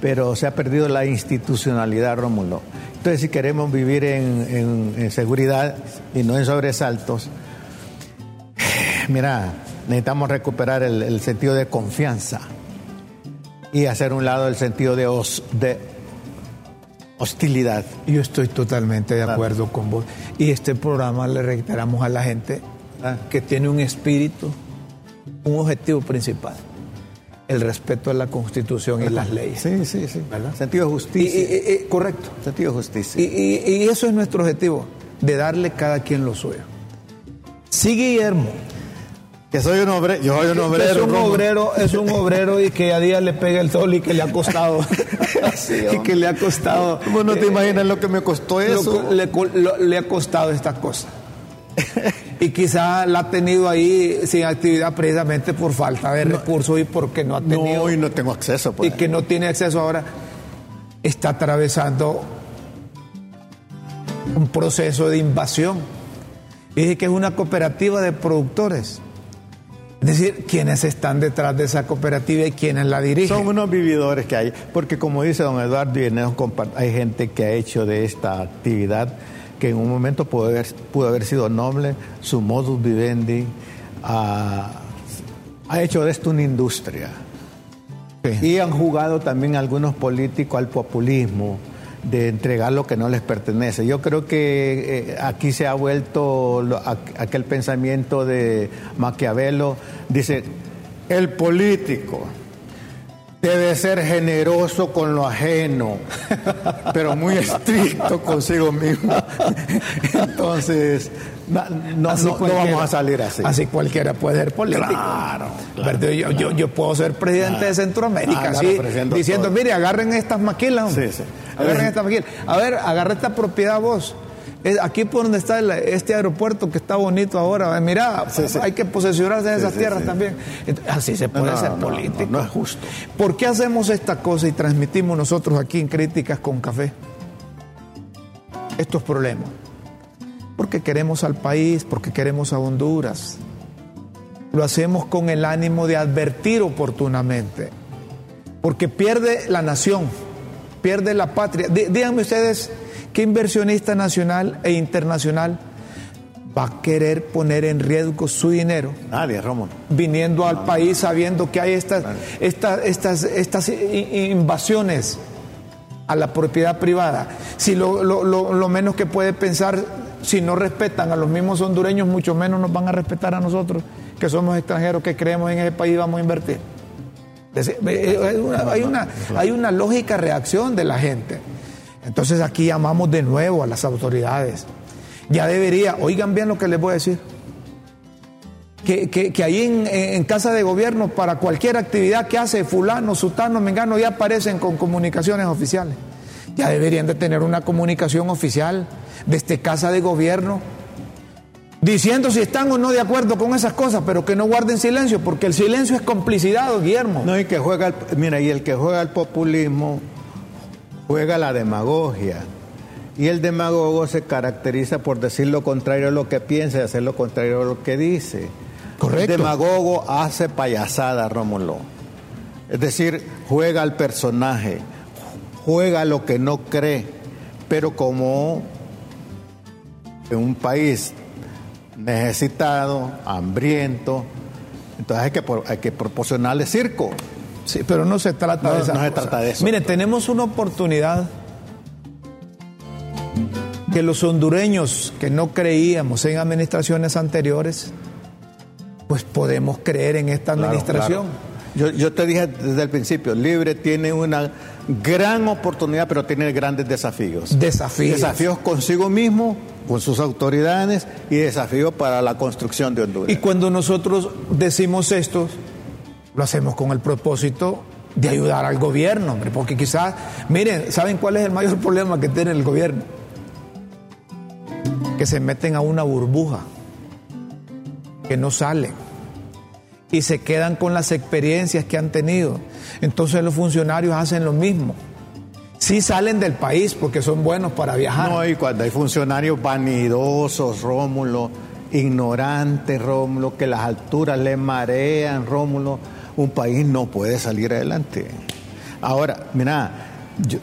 pero se ha perdido la institucionalidad, Rómulo. Entonces, si queremos vivir en, en- en seguridad y no en sobresaltos, mira, necesitamos recuperar el, el sentido de confianza y hacer un lado el sentido de, hos- de hostilidad. Yo estoy totalmente de Claro. acuerdo con vos. Y este programa le reiteramos a la gente Que tiene un espíritu, un objetivo principal, el respeto a la Constitución y las leyes. Sí, sí, sí. ¿Verdad? Sentido de justicia. y- y- y- correcto. sentido de justicia. Y, eso es nuestro objetivo, de darle cada quien lo suyo. Sí, Guillermo. que soy un obrero, yo soy un obrero. es un obrero, es un obrero y que a día le pega el sol y que le ha costado. y que le ha costado. Vos no te imaginas lo que me costó lo- eso. le, lo- le ha costado esta cosa. y quizá la ha tenido ahí sin actividad precisamente por falta de recursos y porque no ha tenido. No, y no tengo acceso. Pues. y que no tiene acceso ahora, está atravesando un proceso de invasión. Y que es una cooperativa de productores. Es decir, quienes están detrás de esa cooperativa y quienes la dirigen. Son unos vividores que hay, porque como dice don Eduardo y hay gente que ha hecho de esta actividad que en un momento pudo haber, pudo haber sido noble, su modus vivendi, ha, ha hecho de esto una industria. Sí. Y han jugado también algunos políticos al populismo de entregar lo que no les pertenece. Yo creo que eh, aquí se ha vuelto lo- a- aquel pensamiento de Maquiavelo, dice, el político Debe ser generoso con lo ajeno, pero muy estricto consigo mismo. Entonces, no, vamos a salir así. Así cualquiera puede ser político. Claro. Yo, puedo ser presidente de Centroamérica, diciendo, mire, agarren estas maquilas. Sí, sí. Agarren estas maquilas. A ver, agarra esta propiedad vos aquí por donde está este aeropuerto que está bonito ahora, mira, hay que posesionarse de esas tierras también. Así se puede ser político. No, es justo. ¿Por qué hacemos esta cosa y transmitimos nosotros aquí en Críticas con Café estos problemas? Porque queremos al país, porque queremos a Honduras. Lo hacemos con el ánimo de advertir oportunamente, porque pierde la nación, pierde la patria. díganme ustedes ¿Qué inversionista nacional e internacional va a querer poner en riesgo su dinero? Nadie, Rómulo. Viniendo al país sabiendo que hay estas, estas, estas, invasiones a la propiedad privada. Si lo, lo, menos que puede pensar, si no respetan a los mismos hondureños, mucho menos nos van a respetar a nosotros, que somos extranjeros, que creemos en ese país y vamos a invertir. Hay una, hay una lógica reacción de la gente. Entonces aquí llamamos de nuevo a las autoridades. Ya debería, oigan bien lo que les voy a decir, que, ahí en, casa de gobierno para cualquier actividad que hace fulano, sutano, mengano, ya aparecen con comunicaciones oficiales. Ya deberían de tener una comunicación oficial desde casa de gobierno diciendo si están o no de acuerdo con esas cosas, pero que no guarden silencio, porque el silencio es complicidad, Guillermo. No, y que juega, mira, y el que juega al populismo juega la demagogia. Y el demagogo se caracteriza por decir lo contrario a lo que piensa y hacer lo contrario a lo que dice. Correcto. El demagogo hace payasada, Rómulo. Es decir, juega al personaje, juega lo que no cree, pero como en un país necesitado, hambriento, entonces hay que, hay que proporcionarle circo. Sí, pero no se trata de eso. No se trata de eso. Mire, tenemos una oportunidad que los hondureños que no creíamos en administraciones anteriores, pues podemos creer en esta administración. Yo, yo, te dije desde el principio, Libre tiene una gran oportunidad, pero tiene grandes desafíos. Desafíos. Desafíos consigo mismo, con sus autoridades y desafíos para la construcción de Honduras. Y cuando nosotros decimos esto, lo hacemos con el propósito de ayudar al gobierno, hombre, porque quizás, miren, ¿saben cuál es el mayor problema que tiene el gobierno? Que se meten a una burbuja, que no salen y se quedan con las experiencias que han tenido. Entonces los funcionarios hacen lo mismo. Sí salen del país porque son buenos para viajar. No, y cuando hay funcionarios vanidosos, Rómulo, ignorantes, Rómulo, que las alturas le marean, Rómulo, un país no puede salir adelante. Ahora, mira,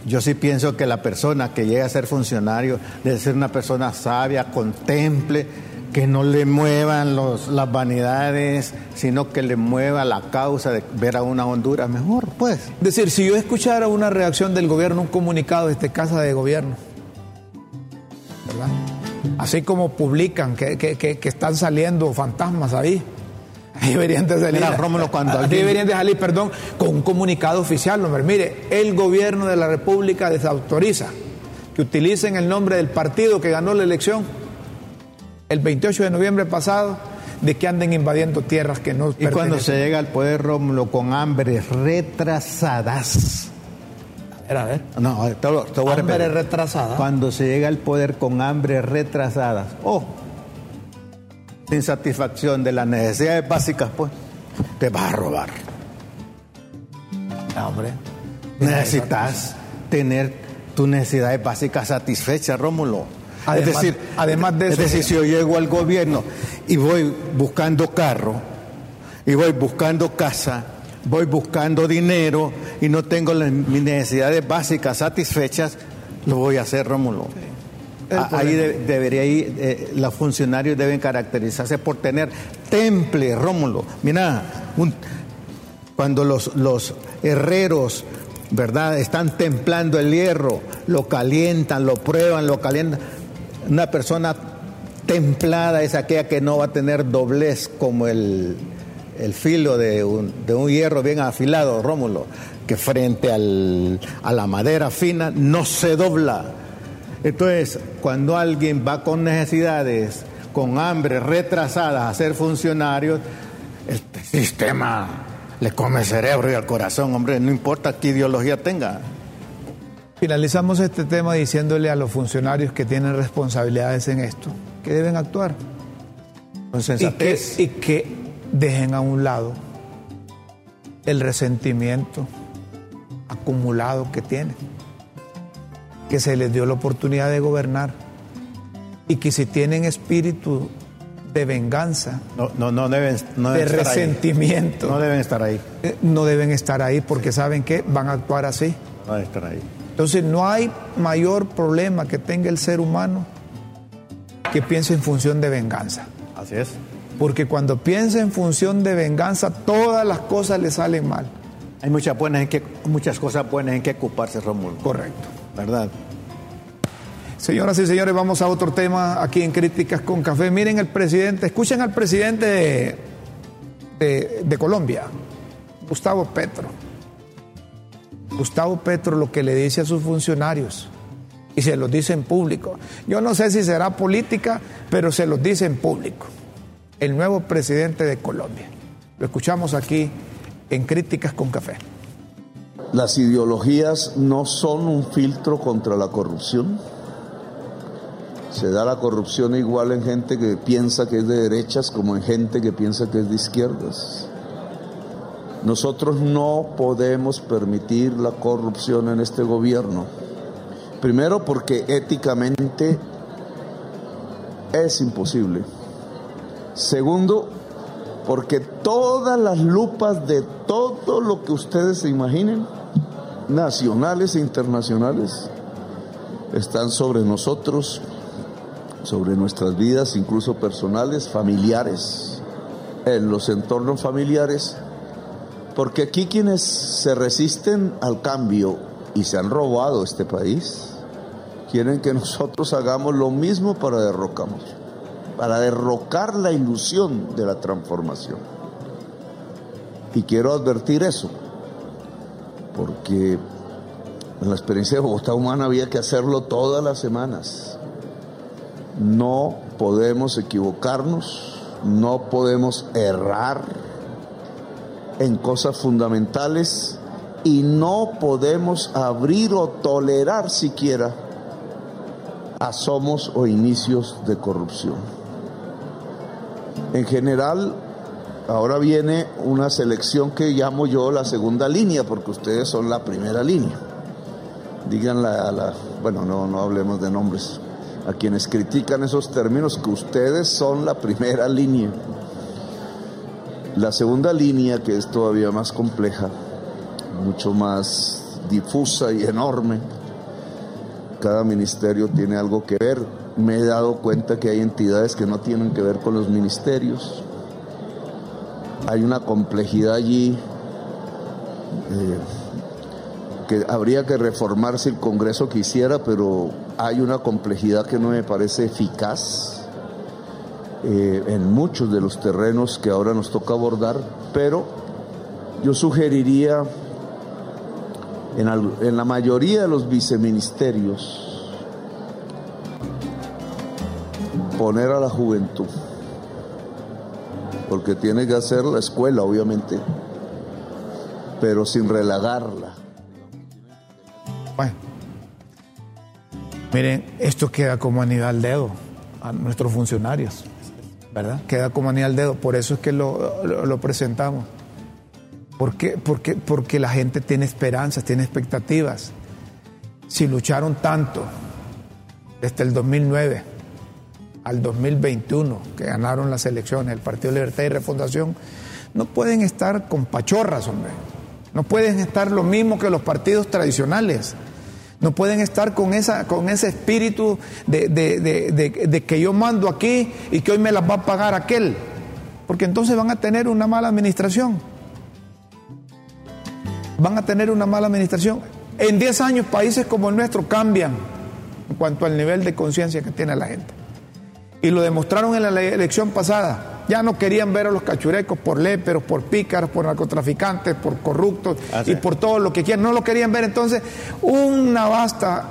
yo, sí pienso que la persona que llega a ser funcionario debe ser una persona sabia, contemple, que no le muevan las vanidades, sino que le mueva la causa de ver a una Honduras mejor, pues. Es decir, si yo escuchara una reacción del gobierno, un comunicado de este casa de gobierno, ¿verdad? Así como publican que, que están saliendo fantasmas ahí, deberían de salir. cuando deberían de salir, perdón, con un comunicado oficial, hombre. Mire, el gobierno de la República desautoriza que utilicen el nombre del partido que ganó la elección el 28 de noviembre pasado de que anden invadiendo tierras que no Y cuando se llega al poder Rómulo con hambres retrasadas. A ver, No, te, voy a Hambre retrasada. Cuando se llega al poder con hambres retrasadas. Oh, insatisfacción de las necesidades básicas, pues te vas a robar. hombre. Necesitas tener tus necesidades básicas satisfechas, Rómulo. es decir, además de eso, es decir, si yo llego al gobierno y voy buscando carro, y voy buscando casa, voy buscando dinero y no tengo mis necesidades básicas satisfechas, lo voy a hacer, Rómulo. Ah, ahí debería ir, eh, los funcionarios deben caracterizarse por tener temple, Rómulo. Mira, cuando los, los herreros, ¿verdad? Están templando el hierro, lo calientan, lo prueban, lo calientan. Una persona templada es aquella que no va a tener doblez como el, el filo de un, de un hierro bien afilado, Rómulo, que frente al, a la madera fina no se dobla. Entonces, cuando alguien va con necesidades, con hambre, retrasadas a ser funcionarios, este sistema le come el cerebro y el corazón, hombre, no importa qué ideología tenga. Finalizamos este tema diciéndole a los funcionarios que tienen responsabilidades en esto que deben actuar. Con Y que, sensatez. y que dejen a un lado el resentimiento acumulado que tienen. Que se les dio la oportunidad de gobernar. Y que si tienen espíritu de venganza, No, no, no deben, no de ahí. resentimiento, No deben estar ahí. eh, no deben estar ahí porque saben que van a actuar así. No deben estar ahí. Entonces no hay mayor problema que tenga el ser humano que piense en función de venganza. Así es. Porque cuando piensa en función de venganza, todas las cosas le salen mal. Hay muchas, buenas en que, muchas cosas buenas en que ocuparse, Rómulo. Correcto. ¿Verdad? Señoras y señores, vamos a otro tema aquí en Críticas con Café. Miren el presidente, escuchen al presidente de, Colombia, Gustavo Petro. Gustavo Petro lo que le dice a sus funcionarios y se los dice en público. Yo no sé si será política, pero se los dice en público. El nuevo presidente de Colombia. Lo escuchamos aquí en Críticas con Café. Las ideologías no son un filtro contra la corrupción. Se da la corrupción igual en gente que piensa que es de derechas como en gente que piensa que es de izquierdas. Nosotros no podemos permitir la corrupción en este gobierno. Primero porque éticamente es imposible. Segundo, porque todas las lupas de todo lo que ustedes se imaginen, nacionales e internacionales, están sobre nosotros, sobre nuestras vidas, incluso personales, familiares, en los entornos familiares, porque aquí quienes se resisten al cambio y se han robado este país, quieren que nosotros hagamos lo mismo para derrocarnos para derrocar la ilusión de la transformación. Y quiero advertir eso, porque en la experiencia de Bogotá Humana había que hacerlo todas las semanas. No podemos equivocarnos, no podemos errar en cosas fundamentales y no podemos abrir o tolerar siquiera asomos o inicios de corrupción. En general, ahora viene una selección que llamo yo la segunda línea, porque ustedes son la primera línea. Díganle a la, bueno, no, no hablemos de nombres, a quienes critican esos términos, que ustedes son la primera línea. La segunda línea, que es todavía más compleja, mucho más difusa y enorme, cada ministerio tiene algo que ver. Me he dado cuenta que hay entidades que no tienen que ver con los ministerios. Hay una complejidad allí eh, que habría que reformar si el Congreso quisiera, pero hay una complejidad que no me parece eficaz eh, en muchos de los terrenos que ahora nos toca abordar, pero yo sugeriría en, la mayoría de los viceministerios poner a la juventud, porque tiene que hacer la escuela, obviamente, pero sin relagarla. Bueno, miren, esto queda como anillo al dedo a nuestros funcionarios, ¿verdad? Queda como anillo al dedo, por eso es que lo, lo- lo presentamos. ¿Por qué? Porque, porque la gente tiene esperanzas, tiene expectativas. Si lucharon tanto desde el 2009 al 2021, que ganaron las elecciones, el Partido Libertad y Refundación, no pueden estar con pachorras, hombre. No pueden estar lo mismo que los partidos tradicionales. No pueden estar con, esa, con ese espíritu de, de- de- que yo mando aquí y que hoy me las va a pagar aquel. Porque entonces van a tener una mala administración. Van a tener una mala administración. En 10 años países como el nuestro cambian en cuanto al nivel de conciencia que tiene la gente. Y lo demostraron en la le- elección pasada. Ya no querían ver a los cachurecos por léperos, por pícaros, por narcotraficantes, por corruptos y por todo lo que quieran. No lo querían ver. Entonces, una vasta,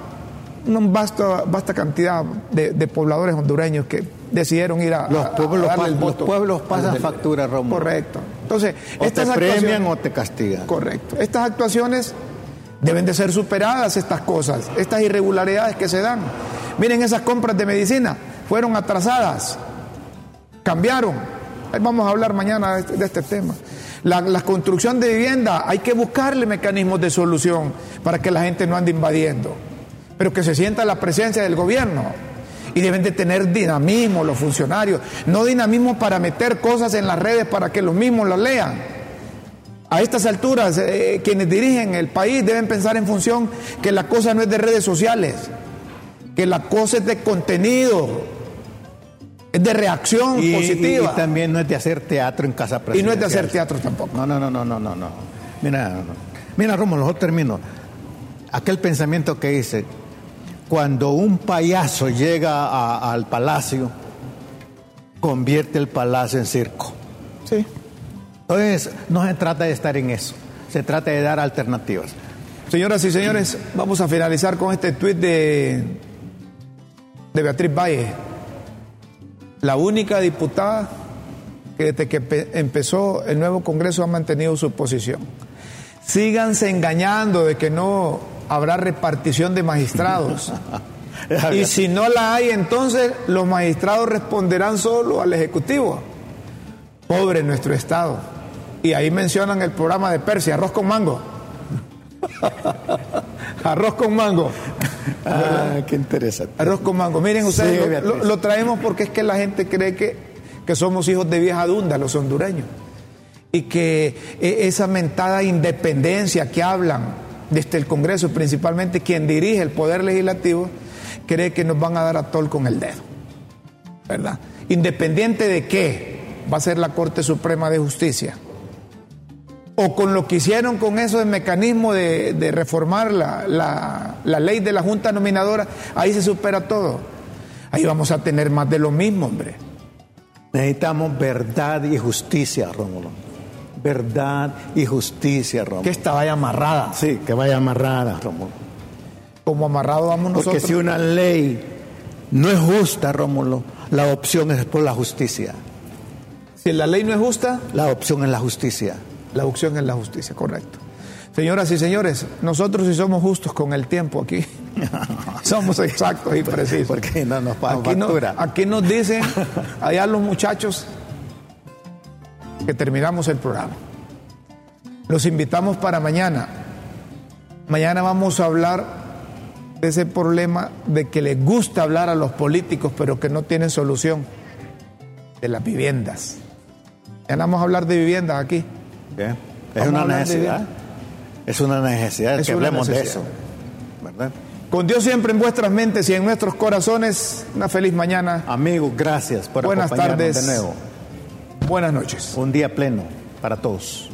una vasta, vasta cantidad de, de pobladores hondureños que decidieron ir a, Los a- a pueblos, darle el los pueblos pasan factura. Correcto. Entonces, O estas te premian o te castigan. Correcto. Estas actuaciones deben de ser superadas, estas cosas, estas irregularidades que se dan. Miren, esas compras de medicina fueron atrasadas, cambiaron. Vamos a hablar mañana de este, este tema. La, la construcción de vivienda, hay que buscarle mecanismos de solución para que la gente no ande invadiendo, pero que se sienta la presencia del gobierno. Y deben de tener dinamismo los funcionarios, no dinamismo para meter cosas en las redes para que los mismos las lean. A estas alturas, eh, quienes dirigen el país deben pensar en función que la cosa no es de redes sociales, que la cosa es de contenido, es de reacción Y, positiva. y también no es de hacer teatro en casa Y no presidencial. es de hacer teatro tampoco. No, no, no, no, no, no, no. Mira, no. mira, Rómulo, yo termino. Aquel pensamiento que hice, cuando un payaso llega a- al palacio, convierte el palacio en circo. Sí. Entonces, no se trata de estar en eso, se trata de dar alternativas. Señoras y señores, vamos a finalizar con este tuit de, de Beatriz Valle, la única diputada que desde que pe- empezó el nuevo Congreso ha mantenido su posición. Síganse engañando de que no habrá repartición de magistrados. Y si no la hay, entonces los magistrados responderán solo al Ejecutivo. Pobre nuestro Estado. Y ahí mencionan el programa de Persia, arroz con mango. arroz con mango. Ah, qué interesante. Arroz con mango. Miren ustedes, Sí, lo- Beatriz. lo, lo traemos porque es que la gente cree que, que somos hijos de vieja dunda, los hondureños. Y que eh, esa mentada independencia que hablan desde el Congreso, principalmente quien dirige el Poder Legislativo, cree que nos van a dar a tol con el dedo. ¿Verdad? Independiente de qué va a ser la Corte Suprema de Justicia o con lo que hicieron con eso del mecanismo de, de reformar la, la- la ley de la Junta Nominadora, ahí se supera todo. Ahí vamos a tener más de lo mismo, hombre. Necesitamos verdad y justicia, Rómulo. Verdad y justicia, Rómulo. Que esta vaya amarrada. Sí, que vaya amarrada, Rómulo. Como amarrado vamos Porque nosotros. si una ley no es justa, Rómulo, la opción es por la justicia. Si la ley no es justa, La opción es la justicia. La opción es la justicia, correcto. Señoras y señores, nosotros si somos justos con el tiempo aquí, somos exactos y precisos. Porque no nos pagan Aquí, no- aquí nos dicen, allá los muchachos, que terminamos el programa. Los invitamos para mañana. Mañana vamos a hablar de ese problema de que les gusta hablar a los políticos, pero que no tienen solución, de las viviendas. Mañana vamos a hablar de viviendas aquí. Es una necesidad. Es una necesidad Es que una hablemos de eso. ¿Verdad? Con Dios siempre en vuestras mentes y en nuestros corazones, una feliz mañana. Amigos, gracias por Buenas acompañarnos tardes. de nuevo. Buenas noches. Un día pleno para todos.